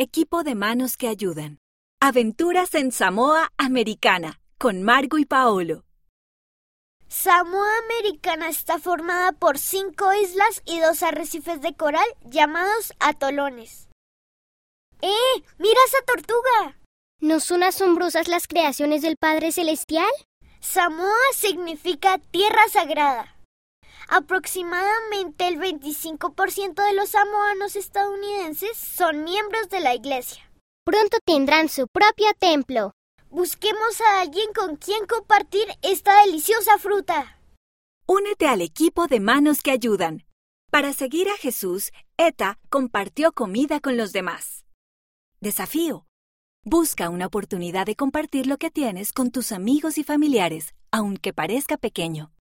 equipo de manos que ayudan. Aventuras en Samoa Americana con Margo y Paolo. Samoa Americana está formada por cinco islas y dos arrecifes de coral llamados atolones. ¡Eh! ¡Mira esa tortuga! ¿No son asombrosas las creaciones del Padre Celestial? Samoa significa tierra sagrada. Aproximadamente el 25% de los samoanos estadounidenses son miembros de la iglesia. Pronto tendrán su propio templo. Busquemos a alguien con quien compartir esta deliciosa fruta. Únete al equipo de manos que ayudan. Para seguir a Jesús, Eta compartió comida con los demás. Desafío. Busca una oportunidad de compartir lo que tienes con tus amigos y familiares, aunque parezca pequeño.